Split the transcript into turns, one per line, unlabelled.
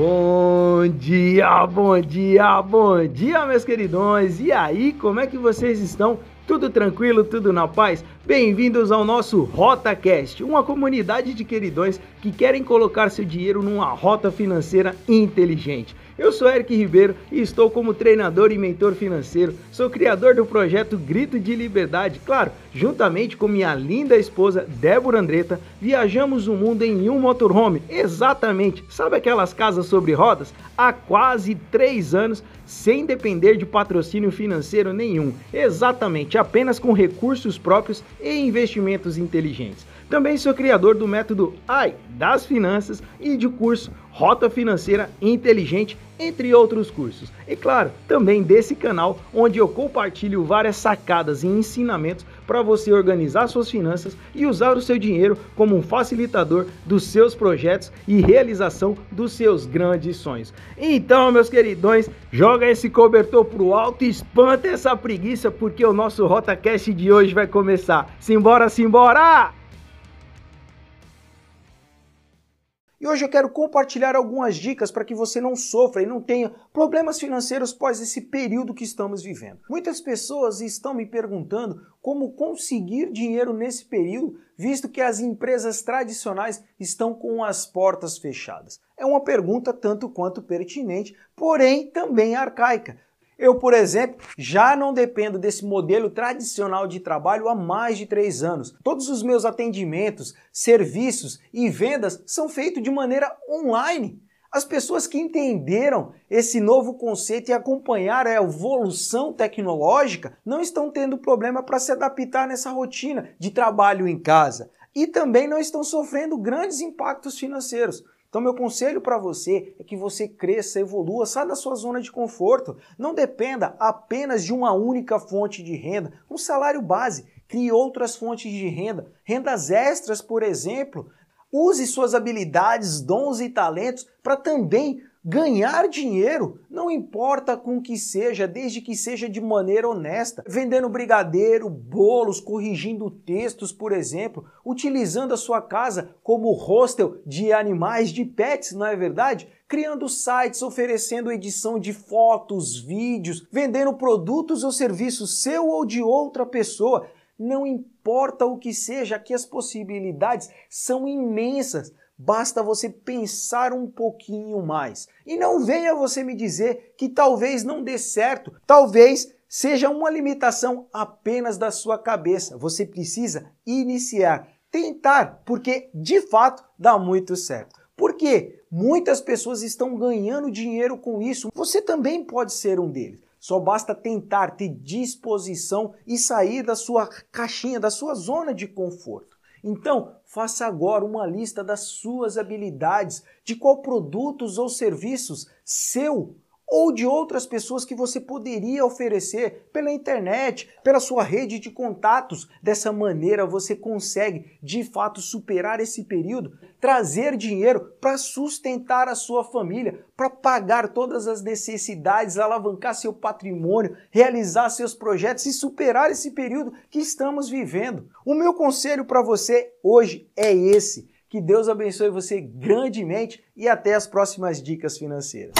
Bom dia, bom dia, bom dia, meus queridões! E aí, como é que vocês estão? Tudo tranquilo, tudo na paz? Bem-vindos ao nosso RotaCast, uma comunidade de queridões que querem colocar seu dinheiro numa rota financeira inteligente. Eu sou Eric Ribeiro e estou como treinador e mentor financeiro. Sou criador do projeto Grito de Liberdade. Claro, juntamente com minha linda esposa Débora Andretta, viajamos o mundo em um motorhome. Exatamente, sabe aquelas casas sobre rodas? Há quase três anos, sem depender de patrocínio financeiro nenhum. Exatamente, apenas com recursos próprios e investimentos inteligentes. Também sou criador do método AI das finanças e de curso Rota Financeira Inteligente, entre outros cursos. E claro, também desse canal onde eu compartilho várias sacadas e ensinamentos para você organizar suas finanças e usar o seu dinheiro como um facilitador dos seus projetos e realização dos seus grandes sonhos. Então, meus queridões, joga esse cobertor pro alto e espanta essa preguiça porque o nosso RotaCast de hoje vai começar. Simbora, simbora! E hoje eu quero compartilhar algumas dicas para que você não sofra e não tenha problemas financeiros após esse período que estamos vivendo. Muitas pessoas estão me perguntando como conseguir dinheiro nesse período, visto que as empresas tradicionais estão com as portas fechadas. É uma pergunta tanto quanto pertinente, porém também arcaica eu, por exemplo, já não dependo desse modelo tradicional de trabalho há mais de três anos. Todos os meus atendimentos, serviços e vendas são feitos de maneira online. As pessoas que entenderam esse novo conceito e acompanharam a evolução tecnológica não estão tendo problema para se adaptar nessa rotina de trabalho em casa e também não estão sofrendo grandes impactos financeiros. Então, meu conselho para você é que você cresça, evolua, saia da sua zona de conforto. Não dependa apenas de uma única fonte de renda, um salário base. Crie outras fontes de renda, rendas extras, por exemplo. Use suas habilidades, dons e talentos para também Ganhar dinheiro não importa com que seja, desde que seja de maneira honesta, vendendo brigadeiro, bolos, corrigindo textos, por exemplo, utilizando a sua casa como hostel de animais, de pets, não é verdade? Criando sites, oferecendo edição de fotos, vídeos, vendendo produtos ou serviços seu ou de outra pessoa. Não importa o que seja, que as possibilidades são imensas. Basta você pensar um pouquinho mais. E não venha você me dizer que talvez não dê certo, talvez seja uma limitação apenas da sua cabeça. Você precisa iniciar, tentar, porque de fato dá muito certo. Porque muitas pessoas estão ganhando dinheiro com isso. Você também pode ser um deles. Só basta tentar ter disposição e sair da sua caixinha, da sua zona de conforto. Então, faça agora uma lista das suas habilidades, de qual produtos ou serviços seu ou de outras pessoas que você poderia oferecer pela internet, pela sua rede de contatos. Dessa maneira você consegue de fato superar esse período, trazer dinheiro para sustentar a sua família, para pagar todas as necessidades, alavancar seu patrimônio, realizar seus projetos e superar esse período que estamos vivendo. O meu conselho para você hoje é esse. Que Deus abençoe você grandemente e até as próximas dicas financeiras.